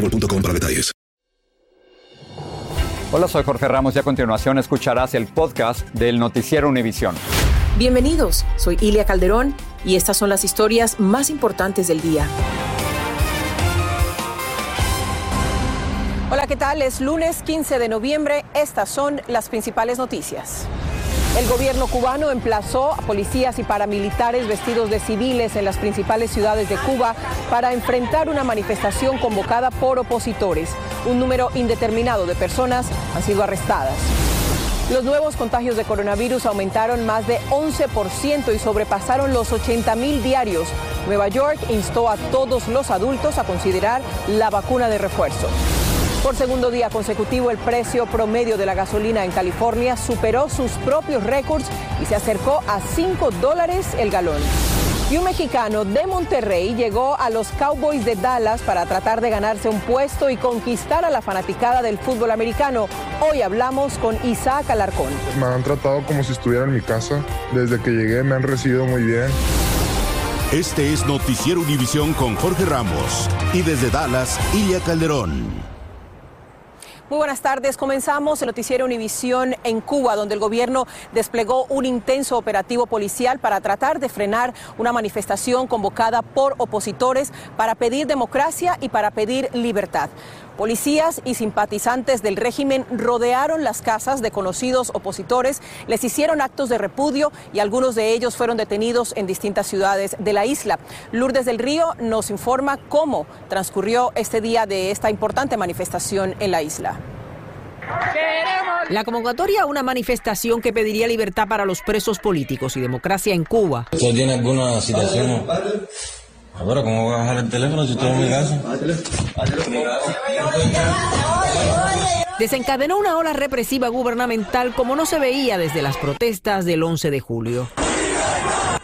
boostmobile.com para detalles. Hola, soy Jorge Ramos y a continuación escucharás el podcast del Noticiero Univisión. Bienvenidos, soy Ilia Calderón y estas son las historias más importantes del día. Hola, ¿qué tal? Es lunes 15 de noviembre. Estas son las principales noticias. El gobierno cubano emplazó a policías y paramilitares vestidos de civiles en las principales ciudades de Cuba para enfrentar una manifestación convocada por opositores. Un número indeterminado de personas han sido arrestadas. Los nuevos contagios de coronavirus aumentaron más de 11% y sobrepasaron los 80 mil diarios. Nueva York instó a todos los adultos a considerar la vacuna de refuerzo. Por segundo día consecutivo, el precio promedio de la gasolina en California superó sus propios récords y se acercó a 5 dólares el galón. Y un mexicano de Monterrey llegó a los Cowboys de Dallas para tratar de ganarse un puesto y conquistar a la fanaticada del fútbol americano. Hoy hablamos con Isaac Alarcón. Me han tratado como si estuviera en mi casa. Desde que llegué me han recibido muy bien. Este es Noticiero Univisión con Jorge Ramos. Y desde Dallas, Ilia Calderón. Muy buenas tardes. Comenzamos el noticiero Univisión en Cuba, donde el gobierno desplegó un intenso operativo policial para tratar de frenar una manifestación convocada por opositores para pedir democracia y para pedir libertad. Policías y simpatizantes del régimen rodearon las casas de conocidos opositores, les hicieron actos de repudio y algunos de ellos fueron detenidos en distintas ciudades de la isla. Lourdes del Río nos informa cómo transcurrió este día de esta importante manifestación en la isla. La convocatoria a una manifestación que pediría libertad para los presos políticos y democracia en Cuba. ¿Usted tiene alguna situación? ¿Cómo voy a bajar el teléfono si estoy en mi casa? Desencadenó una ola represiva gubernamental como no se veía desde las protestas del 11 de julio.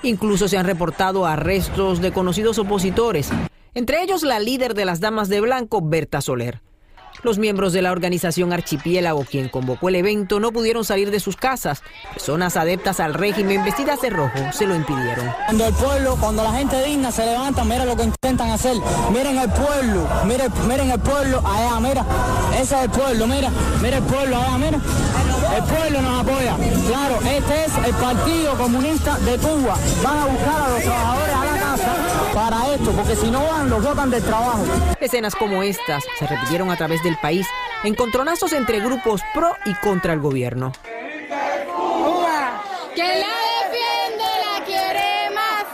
Incluso se han reportado arrestos de conocidos opositores, entre ellos la líder de las Damas de Blanco, Berta Soler. Los miembros de la organización Archipiélago, quien convocó el evento, no pudieron salir de sus casas. Personas adeptas al régimen vestidas de rojo se lo impidieron. Cuando el pueblo, cuando la gente digna se levanta, mira lo que intentan hacer. Miren el pueblo, miren, miren el pueblo allá, mira. Ese es el pueblo, mira, mira el pueblo allá, mira. El pueblo nos apoya. Claro, este es el Partido Comunista de Cuba. Van a buscar a los trabajadores a la casa para esto, porque si no van, los botan del trabajo. Escenas como estas se repitieron a través del país, encontronazos entre grupos pro y contra el gobierno.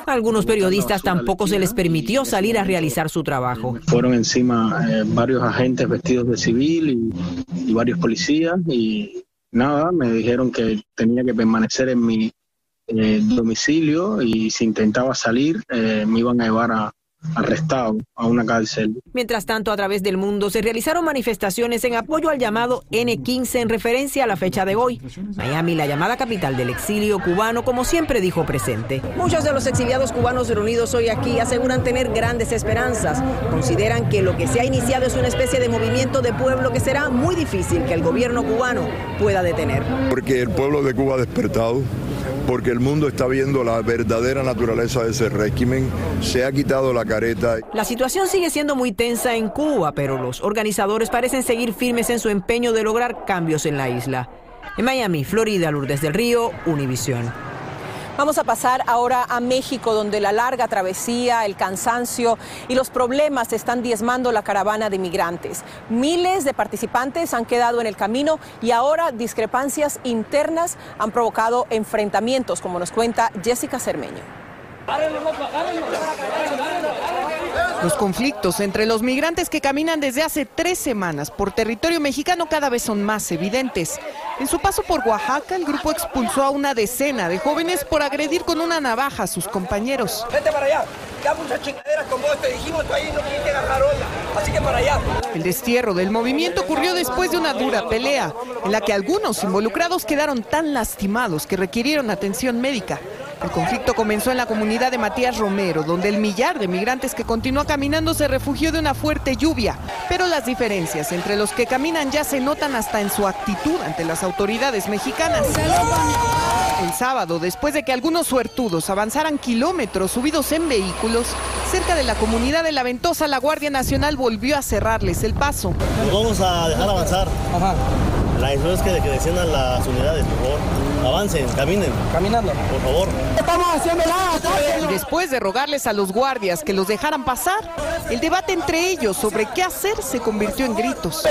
Algunos periodistas tampoco se les permitió salir a realizar su trabajo. Fueron encima eh, varios agentes vestidos de civil y, y varios policías y nada, me dijeron que tenía que permanecer en mi eh, domicilio y si intentaba salir eh, me iban a llevar a, arrestado a una cárcel. Mientras tanto, a través del mundo se realizaron manifestaciones en apoyo al llamado N15 en referencia a la fecha de hoy. Miami, la llamada capital del exilio cubano, como siempre dijo presente. Muchos de los exiliados cubanos reunidos hoy aquí aseguran tener grandes esperanzas. Consideran que lo que se ha iniciado es una especie de movimiento de pueblo que será muy difícil que el gobierno cubano pueda detener. Porque el pueblo de Cuba ha despertado porque el mundo está viendo la verdadera naturaleza de ese régimen, se ha quitado la careta. La situación sigue siendo muy tensa en Cuba, pero los organizadores parecen seguir firmes en su empeño de lograr cambios en la isla. En Miami, Florida, Lourdes del Río, Univisión. Vamos a pasar ahora a México, donde la larga travesía, el cansancio y los problemas están diezmando la caravana de migrantes. Miles de participantes han quedado en el camino y ahora discrepancias internas han provocado enfrentamientos, como nos cuenta Jessica Cermeño. Los conflictos entre los migrantes que caminan desde hace tres semanas por territorio mexicano cada vez son más evidentes. En su paso por Oaxaca, el grupo expulsó a una decena de jóvenes por agredir con una navaja a sus compañeros. Vete para allá, ya muchas chingaderas como te dijimos, tú ahí no quisiste agarrar onda, así que para allá. El destierro del movimiento ocurrió después de una dura pelea, en la que algunos involucrados quedaron tan lastimados que requirieron atención médica. El conflicto comenzó en la comunidad de Matías Romero, donde el millar de migrantes que continúa caminando se refugió de una fuerte lluvia. Pero las diferencias entre los que caminan ya se notan hasta en su actitud ante las autoridades mexicanas. El sábado, después de que algunos suertudos avanzaran kilómetros subidos en vehículos, cerca de la comunidad de La Ventosa, la Guardia Nacional volvió a cerrarles el paso. Nos vamos a dejar avanzar. Ajá. La intención es que, que desciendan las unidades, por favor. Avancen, caminen. Caminando. Por favor. Estamos haciendo nada. Después de rogarles a los guardias que los dejaran pasar, el debate entre ellos sobre qué hacer se convirtió en gritos.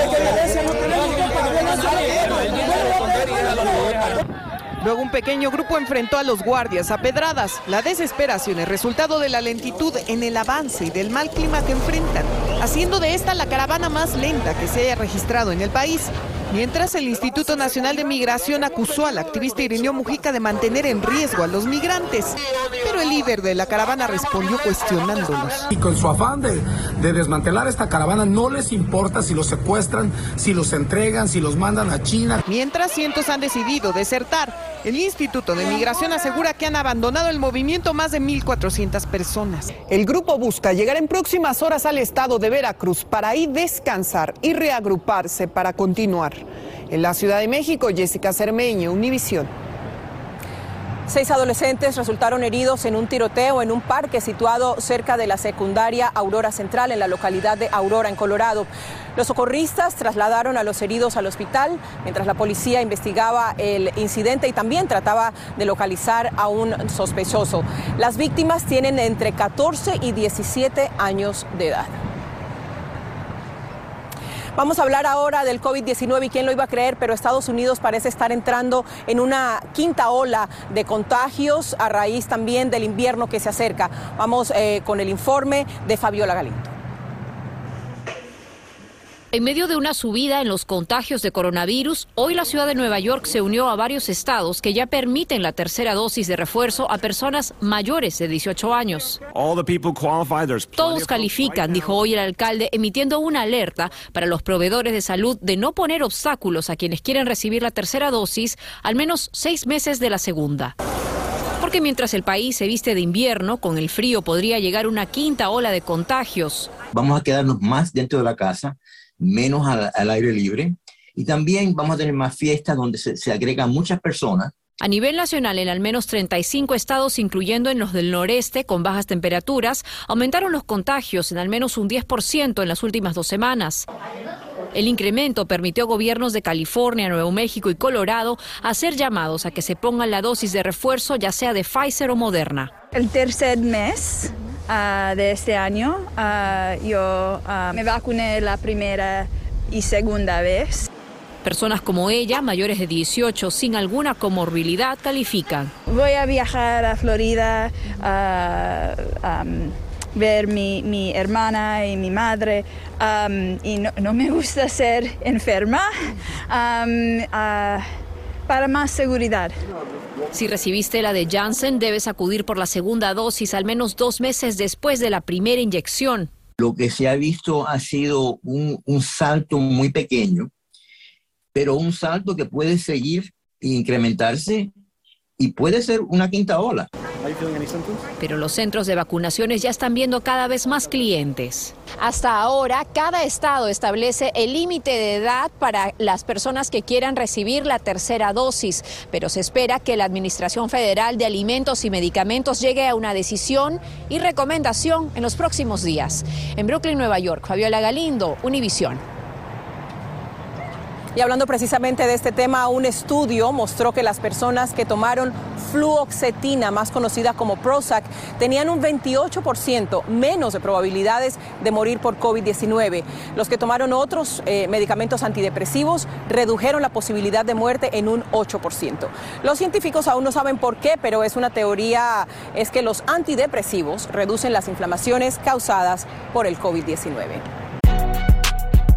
Luego un pequeño grupo enfrentó a los guardias a pedradas. La desesperación es resultado de la lentitud en el avance y del mal clima que enfrentan, haciendo de esta la caravana más lenta que se haya registrado en el país. Mientras el Instituto Nacional de Migración acusó al activista Irineo Mujica de mantener en riesgo a los migrantes, pero el líder de la caravana respondió cuestionándolos. Y con su afán de, de desmantelar esta caravana no les importa si los secuestran, si los entregan, si los mandan a China. Mientras cientos han decidido desertar, el Instituto de Migración asegura que han abandonado el movimiento más de 1.400 personas. El grupo busca llegar en próximas horas al estado de Veracruz para ahí descansar y reagruparse para continuar. En la Ciudad de México, Jessica Cermeño, Univisión. Seis adolescentes resultaron heridos en un tiroteo en un parque situado cerca de la secundaria Aurora Central en la localidad de Aurora, en Colorado. Los socorristas trasladaron a los heridos al hospital mientras la policía investigaba el incidente y también trataba de localizar a un sospechoso. Las víctimas tienen entre 14 y 17 años de edad. Vamos a hablar ahora del COVID-19 y quién lo iba a creer, pero Estados Unidos parece estar entrando en una quinta ola de contagios a raíz también del invierno que se acerca. Vamos eh, con el informe de Fabiola Galindo. En medio de una subida en los contagios de coronavirus, hoy la ciudad de Nueva York se unió a varios estados que ya permiten la tercera dosis de refuerzo a personas mayores de 18 años. Todos califican, dijo hoy el alcalde, emitiendo una alerta para los proveedores de salud de no poner obstáculos a quienes quieren recibir la tercera dosis al menos seis meses de la segunda. Porque mientras el país se viste de invierno, con el frío podría llegar una quinta ola de contagios. Vamos a quedarnos más dentro de la casa menos al, al, aire libre y también vamos a tener más fiestas donde se, se, agregan muchas personas. A nivel nacional, en al menos 35 estados, incluyendo en los del noreste, con bajas temperaturas, aumentaron los contagios en al menos un 10% en las últimas dos semanas. El incremento permitió a gobiernos de California, Nuevo México y Colorado hacer llamados a que se pongan la dosis de refuerzo, ya sea de Pfizer o Moderna. El tercer mes Uh, de este año. Uh, yo uh, me vacuné la primera y segunda vez. Personas como ella, mayores de 18, sin alguna comorbilidad, califican. Voy a viajar a Florida a um, ver mi, mi, hermana y mi madre um, y no, no, me gusta ser enferma. Um, para más seguridad. Si recibiste la de Janssen, debes acudir por la segunda dosis al menos dos meses después de la primera inyección. Lo que se ha visto ha sido un, un salto muy pequeño, pero un salto que puede seguir e incrementarse y puede ser una quinta ola. Pero los centros de vacunaciones ya están viendo cada vez más clientes. Hasta ahora, cada estado establece el límite de edad para las personas que quieran recibir la tercera dosis, pero se espera que la Administración Federal de Alimentos y Medicamentos llegue a una decisión y recomendación en los próximos días. En Brooklyn, Nueva York, Fabiola Galindo, Univisión. Y hablando precisamente de este tema, un estudio mostró que las personas que tomaron fluoxetina, más conocida como Prozac, tenían un 28% menos de probabilidades de morir por COVID-19. Los que tomaron otros eh, medicamentos antidepresivos redujeron la posibilidad de muerte en un 8%. Los científicos aún no saben por qué, pero es una teoría, es que los antidepresivos reducen las inflamaciones causadas por el COVID-19.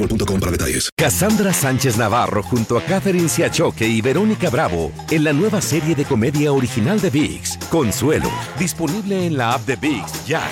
boostmobile.com para detalles. Cassandra Sánchez Navarro junto a Catherine Siachoque y Verónica Bravo en la nueva serie de comedia original de VIX, Consuelo, disponible en la app de VIX ya.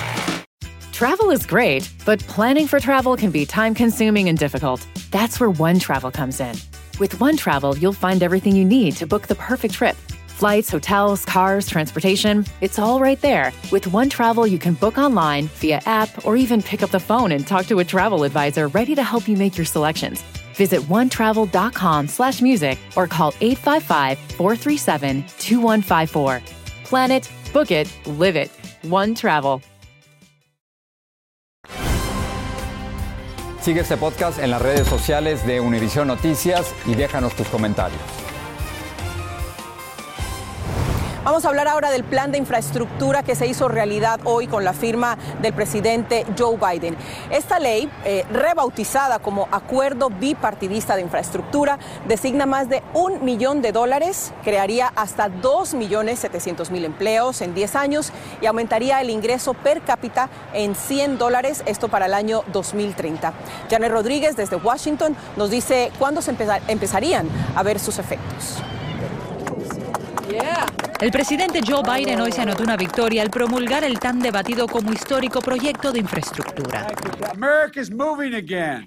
Travel is great, but planning for travel can be time consuming and difficult. That's where One Travel comes in. With One Travel, you'll find everything you need to book the perfect trip. Flights, hotels, cars, transportation, it's all right there. With One Travel, you can book online, via app, or even pick up the phone and talk to a travel advisor ready to help you make your selections. Visit onetravel.com slash music or call 855-437-2154. Plan it, book it, live it. One Travel. Sigue este podcast en las redes sociales de Univision Noticias y déjanos tus comentarios. Vamos a hablar ahora del plan de infraestructura que se hizo realidad hoy con la firma del presidente Joe Biden. Esta ley, eh, rebautizada como Acuerdo Bipartidista de Infraestructura, designa más de un millón de dólares, crearía hasta dos millones setecientos mil empleos en 10 años y aumentaría el ingreso per cápita en 100 dólares, esto para el año 2030. Janet Rodríguez desde Washington nos dice cuándo se empezarían a ver sus efectos. El presidente Joe Biden hoy se anotó una victoria al promulgar el tan debatido como histórico proyecto de infraestructura.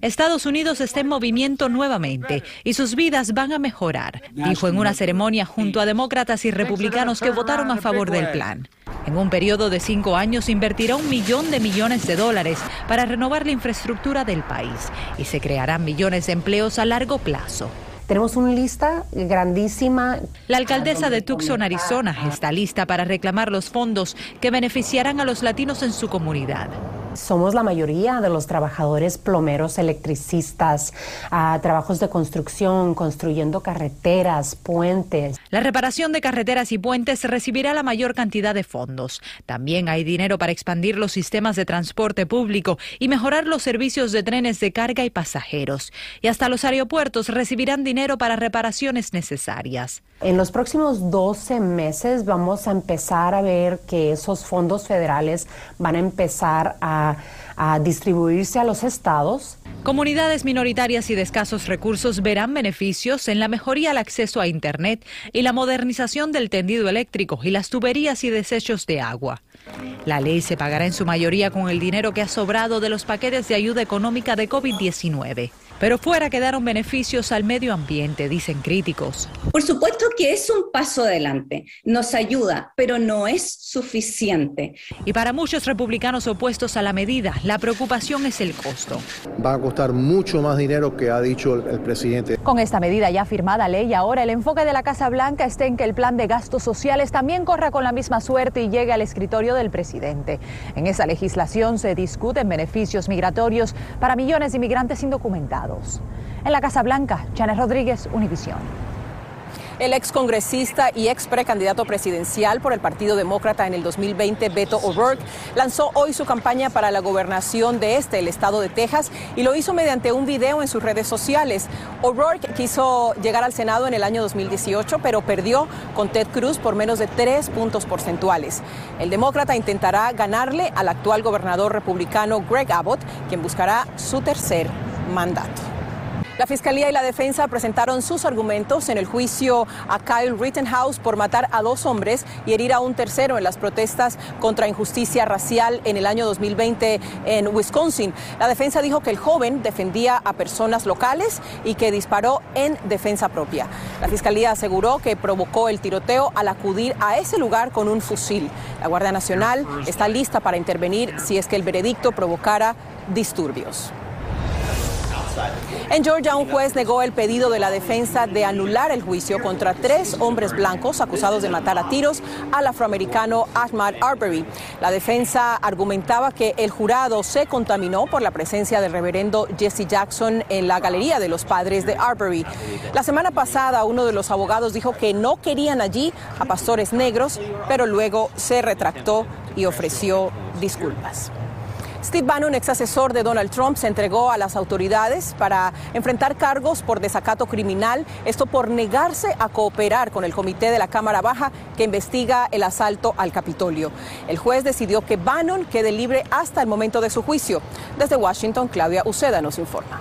Estados Unidos está en movimiento nuevamente y sus vidas van a mejorar, dijo en una ceremonia junto a demócratas y republicanos que votaron a favor del plan. En un periodo de cinco años invertirá un millón de millones de dólares para renovar la infraestructura del país y se crearán millones de empleos a largo plazo. Tenemos una lista grandísima. La alcaldesa de Tucson, Arizona, está lista para reclamar los fondos que beneficiarán a los latinos en su comunidad. Somos la mayoría de los trabajadores plomeros, electricistas, a trabajos de construcción, construyendo carreteras, puentes. La reparación de carreteras y puentes recibirá la mayor cantidad de fondos. También hay dinero para expandir los sistemas de transporte público y mejorar los servicios de trenes de carga y pasajeros. Y hasta los aeropuertos recibirán dinero para reparaciones necesarias. En los próximos 12 meses vamos a empezar a ver que esos fondos federales van a empezar a, distribuirse a los estados. Comunidades minoritarias y de escasos recursos verán beneficios en la mejoría al acceso a Internet y la modernización del tendido eléctrico y las tuberías y desechos de agua. La ley se pagará en su mayoría con el dinero que ha sobrado de los paquetes de ayuda económica de COVID-19. Pero fuera quedaron beneficios al medio ambiente, dicen críticos. Por supuesto que es un paso adelante, nos ayuda, pero no es suficiente. Y para muchos republicanos opuestos a la medida, la preocupación es el costo. Va a costar mucho más dinero que ha dicho el, presidente. Con esta medida ya firmada ley, ahora el enfoque de la Casa Blanca está en que el plan de gastos sociales también corra con la misma suerte y llegue al escritorio del presidente. En esa legislación se discuten beneficios migratorios para millones de inmigrantes indocumentados. En la Casa Blanca, Janet Rodríguez, Univisión. El excongresista y ex precandidato presidencial por el Partido Demócrata en el 2020, Beto O'Rourke, lanzó hoy su campaña para la gobernación de este, el estado de Texas, y lo hizo mediante un video en sus redes sociales. O'Rourke quiso llegar al Senado en el año 2018, pero perdió con Ted Cruz por menos de tres puntos porcentuales. El demócrata intentará ganarle al actual gobernador republicano Greg Abbott, quien buscará su tercer mandato. La Fiscalía y la defensa presentaron sus argumentos en el juicio a Kyle Rittenhouse por matar a dos hombres y herir a un tercero en las protestas contra injusticia racial en el año 2020 en Wisconsin. La defensa dijo que el joven defendía a personas locales y que disparó en defensa propia. La Fiscalía aseguró que provocó el tiroteo al acudir a ese lugar con un fusil. La Guardia Nacional está lista para intervenir si es que el veredicto provocara disturbios. En Georgia, un juez negó el pedido de la defensa de anular el juicio contra tres hombres blancos acusados de matar a tiros al afroamericano Ahmad Arbery. La defensa argumentaba que el jurado se contaminó por la presencia del reverendo Jesse Jackson en la galería de los padres de Arbery. La semana pasada, uno de los abogados dijo que no querían allí a pastores negros, pero luego se retractó y ofreció disculpas. Steve Bannon, ex asesor de Donald Trump, se entregó a las autoridades para enfrentar cargos por desacato criminal, esto por negarse a cooperar con el comité de la Cámara Baja que investiga el asalto al Capitolio. El juez decidió que Bannon quede libre hasta el momento de su juicio. Desde Washington, Claudia Uceda nos informa.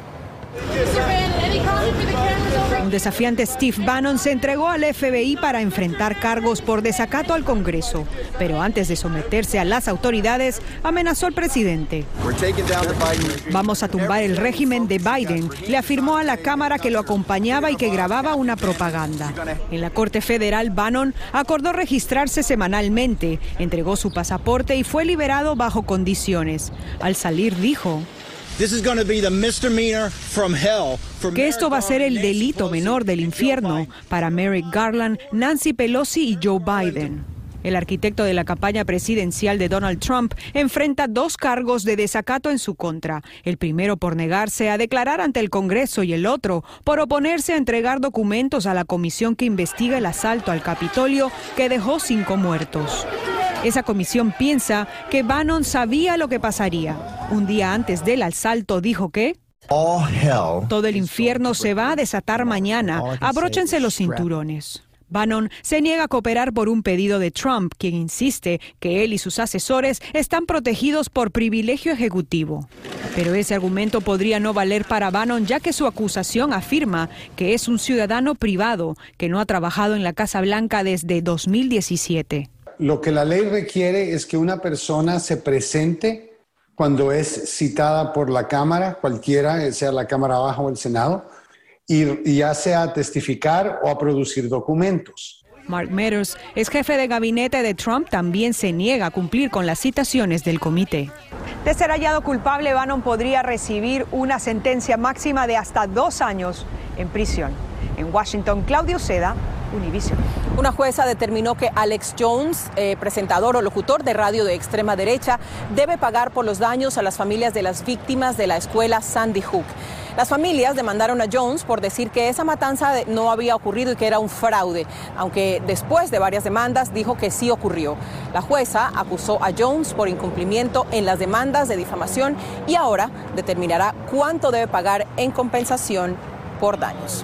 Un desafiante Steve Bannon se entregó al FBI para enfrentar cargos por desacato al Congreso, pero antes de someterse a las autoridades, amenazó al presidente. Vamos a tumbar el régimen de Biden, le afirmó a la Cámara que lo acompañaba y que grababa una propaganda. En la Corte Federal, Bannon acordó registrarse semanalmente, entregó su pasaporte y fue liberado bajo condiciones. Al salir dijo, que esto va a ser el delito menor del infierno para Merrick Garland, Nancy Pelosi y Joe Biden. El arquitecto de la campaña presidencial de Donald Trump enfrenta dos cargos de desacato en su contra, el primero por negarse a declarar ante el Congreso y el otro por oponerse a entregar documentos a la comisión que investiga el asalto al Capitolio que dejó cinco muertos. Esa comisión piensa que Bannon sabía lo que pasaría. Un día antes del asalto dijo que todo el infierno se va a desatar mañana. Abróchense los cinturones. Bannon se niega a cooperar por un pedido de Trump, quien insiste que él y sus asesores están protegidos por privilegio ejecutivo. Pero ese argumento podría no valer para Bannon, ya que su acusación afirma que es un ciudadano privado que no ha trabajado en la Casa Blanca desde 2017. Lo que la ley requiere es que una persona se presente cuando es citada por la Cámara, cualquiera, sea la Cámara Baja o el Senado, y, ya sea a testificar o a producir documentos. Mark Meadows, es jefe de gabinete de Trump, también se niega a cumplir con las citaciones del comité. De ser hallado culpable, Bannon podría recibir una sentencia máxima de hasta dos años en prisión. En Washington, Claudio Seda, Una jueza determinó que Alex Jones, eh, presentador o locutor de radio de extrema derecha, debe pagar por los daños a las familias de las víctimas de la escuela Sandy Hook. Las familias demandaron a Jones por decir que esa matanza no había ocurrido y que era un fraude, aunque después de varias demandas dijo que sí ocurrió. La jueza acusó a Jones por incumplimiento en las demandas de difamación y ahora determinará cuánto debe pagar en compensación por daños.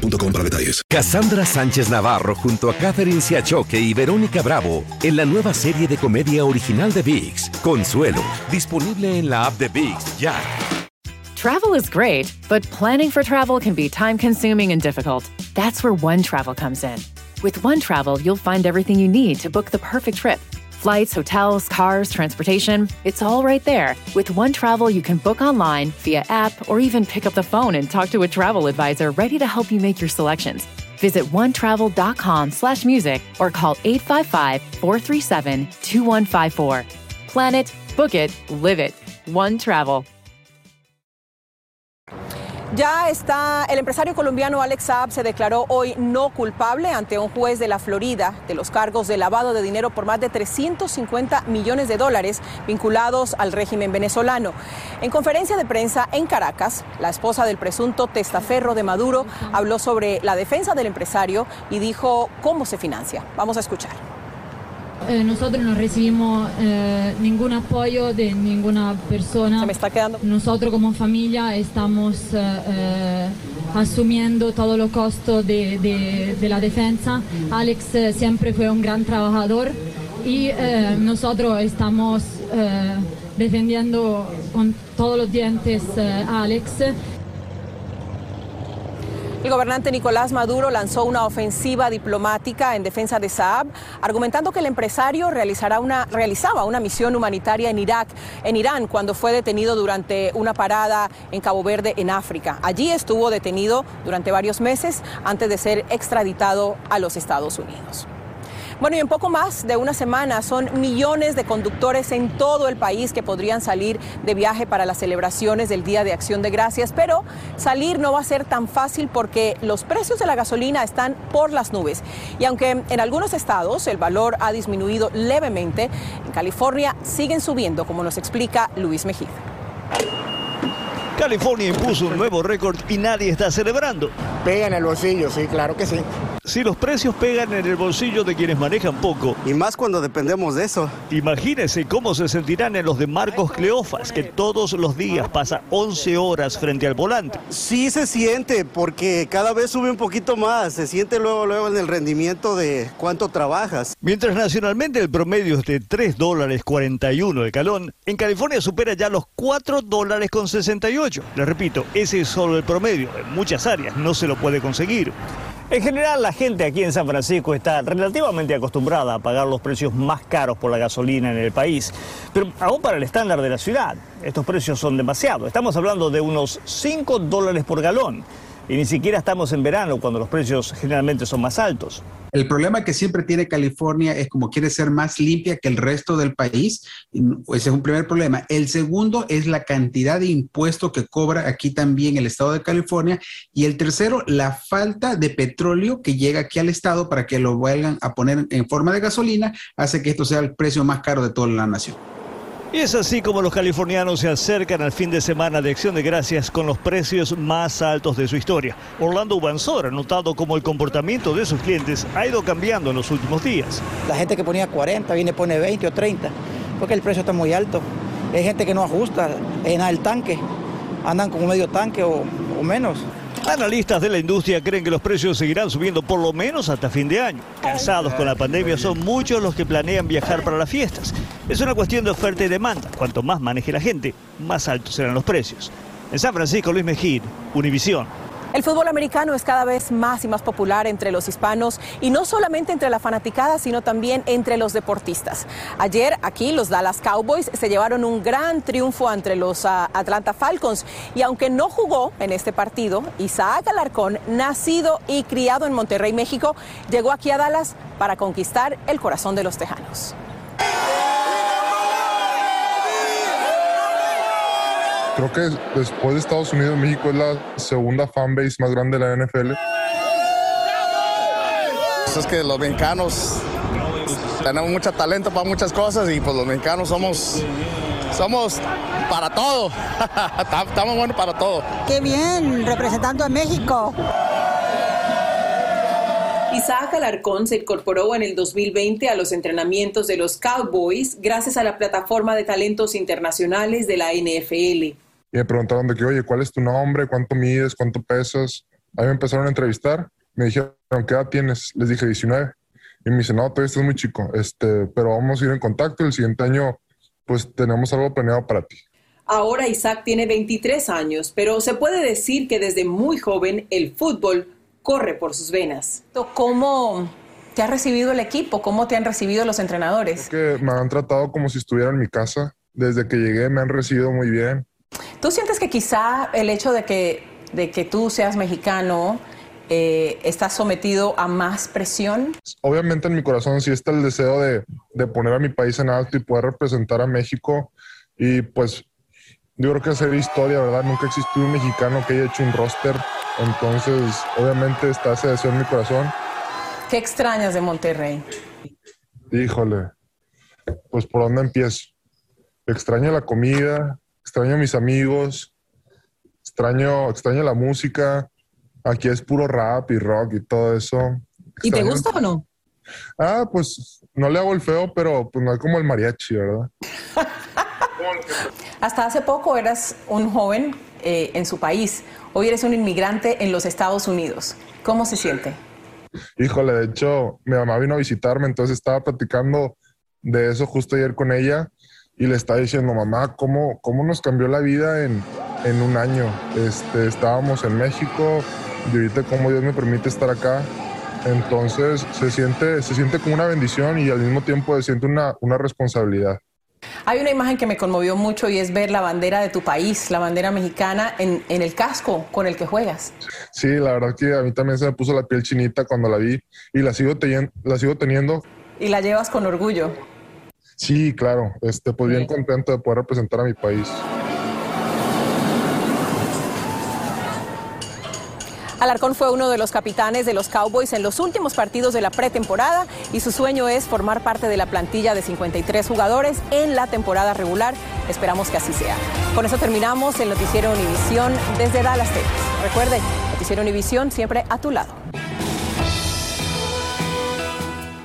boostmobile.com para detalles. Cassandra Sánchez Navarro junto a Catherine Siachoque y Verónica Bravo en la nueva serie de comedia original de VIX, Consuelo, disponible en la app de VIX ya. Travel is great, but planning for travel can be time consuming and difficult. That's where One Travel comes in. With One Travel, you'll find everything you need to book the perfect trip. Flights, hotels, cars, transportation, it's all right there. With One Travel, you can book online, via app, or even pick up the phone and talk to a travel advisor ready to help you make your selections. Visit onetravel.com slash music or call 855-437-2154. Plan it, book it, live it. One Travel. Ya está, el empresario colombiano Alex Saab se declaró hoy no culpable ante un juez de la Florida de los cargos de lavado de dinero por más de 350 millones de dólares vinculados al régimen venezolano. En conferencia de prensa en Caracas, la esposa del presunto testaferro de Maduro habló sobre la defensa del empresario y dijo cómo se financia. Vamos a escuchar. Eh, nosotros no recibimos eh, ningún apoyo de ninguna persona. Se me está quedando. Nosotros como familia estamos eh, asumiendo todos los costos de, de, la defensa. Alex siempre fue un gran trabajador y nosotros estamos defendiendo con todos los dientes a Alex. El gobernante Nicolás Maduro lanzó una ofensiva diplomática en defensa de Saab, argumentando que el empresario realizaba una misión humanitaria en Irak, en Irán, cuando fue detenido durante una parada en Cabo Verde, en África. Allí estuvo detenido durante varios meses antes de ser extraditado a los Estados Unidos. Bueno, y en poco más de una semana son millones de conductores en todo el país que podrían salir de viaje para las celebraciones del Día de Acción de Gracias, pero salir no va a ser tan fácil porque los precios de la gasolina están por las nubes. Y aunque en algunos estados el valor ha disminuido levemente, en California siguen subiendo, como nos explica Luis Mejía. California impuso un nuevo récord y nadie está celebrando. Pega en el bolsillo, sí, claro que sí. Si los precios pegan en el bolsillo de quienes manejan poco. Y más cuando dependemos de eso. Imagínense cómo se sentirán en los de Marcos Cleofas, que todos los días pasa 11 horas frente al volante. Sí se siente, porque cada vez sube un poquito más. Se siente luego, luego en el rendimiento de cuánto trabajas. Mientras nacionalmente el promedio es de 3 dólares 41 el calón, en California supera ya los 4 dólares con 68. Les repito, ese es solo el promedio. En muchas áreas no se lo puede conseguir. En general, la gente aquí en San Francisco está relativamente acostumbrada a pagar los precios más caros por la gasolina en el país, pero aún para el estándar de la ciudad, estos precios son demasiado. Estamos hablando de unos 5 dólares por galón y ni siquiera estamos en verano cuando los precios generalmente son más altos. El problema que siempre tiene California es como quiere ser más limpia que el resto del país. Ese es un primer problema. El segundo es la cantidad de impuesto que cobra aquí también el estado de California. Y el tercero, la falta de petróleo que llega aquí al estado para que lo vuelvan a poner en forma de gasolina, hace que esto sea el precio más caro de toda la nación. Y es así como los californianos se acercan al fin de semana de Acción de Gracias con los precios más altos de su historia. Orlando Banzor ha notado cómo el comportamiento de sus clientes ha ido cambiando en los últimos días. La gente que ponía 40 viene pone 20 o 30, porque el precio está muy alto. Hay gente que no ajusta en el tanque, andan con un medio tanque o menos. Analistas de la industria creen que los precios seguirán subiendo por lo menos hasta fin de año. Cansados con la pandemia, son muchos los que planean viajar para las fiestas. Es una cuestión de oferta y demanda. Cuanto más maneje la gente, más altos serán los precios. En San Francisco, Luis Mejía, Univisión. El fútbol americano es cada vez más y más popular entre los hispanos y no solamente entre la fanaticada, sino también entre los deportistas. Ayer aquí los Dallas Cowboys se llevaron un gran triunfo entre los ah, Atlanta Falcons y aunque no jugó en este partido, Isaac Alarcón, nacido y criado en Monterrey, México, llegó aquí a Dallas para conquistar el corazón de los tejanos. Creo que después de Estados Unidos, México es la segunda fanbase más grande de la NFL. Es que los mexicanos tenemos mucho talento para muchas cosas y pues los mexicanos somos, somos para todo. Estamos buenos para todo. Qué bien, representando a México. Isaac Alarcón se incorporó en el 2020 a los entrenamientos de los Cowboys gracias a la plataforma de talentos internacionales de la NFL y me preguntaron de que, oye, ¿cuál es tu nombre? ¿Cuánto mides? ¿Cuánto pesas? Ahí me empezaron a entrevistar. Me dijeron, ¿qué edad tienes? Les dije 19. Y me dice, no, todavía estás muy chico, este, pero vamos a ir en contacto. El siguiente año, pues tenemos algo planeado para ti. Ahora Isaac tiene 23 años, pero se puede decir que desde muy joven el fútbol corre por sus venas. ¿Cómo te ha recibido el equipo? ¿Cómo te han recibido los entrenadores? que me han tratado como si estuviera en mi casa. Desde que llegué me han recibido muy bien. ¿Tú sientes que quizá el hecho de que, de que tú seas mexicano eh, estás sometido a más presión? Obviamente en mi corazón sí está el deseo de, de, poner a mi país en alto y poder representar a México y pues yo creo que hacer historia, ¿verdad? Nunca existió un mexicano que haya hecho un roster, entonces obviamente está ese deseo en mi corazón. ¿Qué extrañas de Monterrey? Híjole, pues por dónde empiezo. Extraño la comida, extraño a mis amigos, extraño, extraño la música. Aquí es puro rap y rock y todo eso. ¿Y te gusta o no? Ah, pues no le hago el feo, pero pues no es como el mariachi, ¿verdad? Hasta hace poco eras un joven eh, en su país. Hoy eres un inmigrante en los Estados Unidos. ¿Cómo se siente? Híjole, de hecho, mi mamá vino a visitarme, entonces estaba platicando de eso justo ayer con ella y le estaba diciendo, mamá, ¿cómo, cómo nos cambió la vida en, en un año? Este, estábamos en México y ahorita cómo Dios me permite estar acá. Entonces se siente, se siente como una bendición y al mismo tiempo se siente una, una responsabilidad. Hay una imagen que me conmovió mucho y es ver la bandera de tu país, la bandera mexicana, en, en el casco con el que juegas. Sí, la verdad que a mí también se me puso la piel chinita cuando la vi y la sigo, la sigo teniendo. Y la llevas con orgullo. Sí, claro, este, pues bien contento de poder representar a mi país. Alarcón fue uno de los capitanes de los Cowboys en los últimos partidos de la pretemporada y su sueño es formar parte de la plantilla de 53 jugadores en la temporada regular. Esperamos que así sea. Con eso terminamos el Noticiero Univisión desde Dallas, Texas. Recuerde, Noticiero Univisión siempre a tu lado.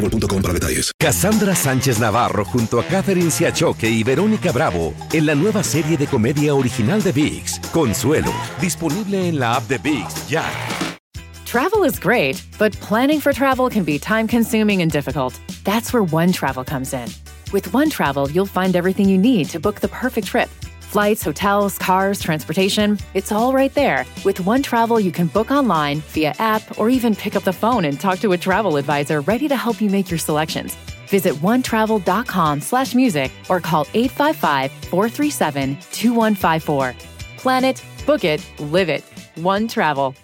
boostmobile.com para detalles. Cassandra Sánchez Navarro junto a Catherine Siachoque y Verónica Bravo en la nueva serie de comedia original de VIX, Consuelo, disponible en la app de VIX ya. Travel is great, but planning for travel can be time consuming and difficult. That's where One Travel comes in. With One Travel, you'll find everything you need to book the perfect trip. Flights, hotels, cars, transportation, it's all right there. With One Travel, you can book online, via app, or even pick up the phone and talk to a travel advisor ready to help you make your selections. Visit onetravel.com slash music or call 855-437-2154. Plan it, book it, live it. One Travel.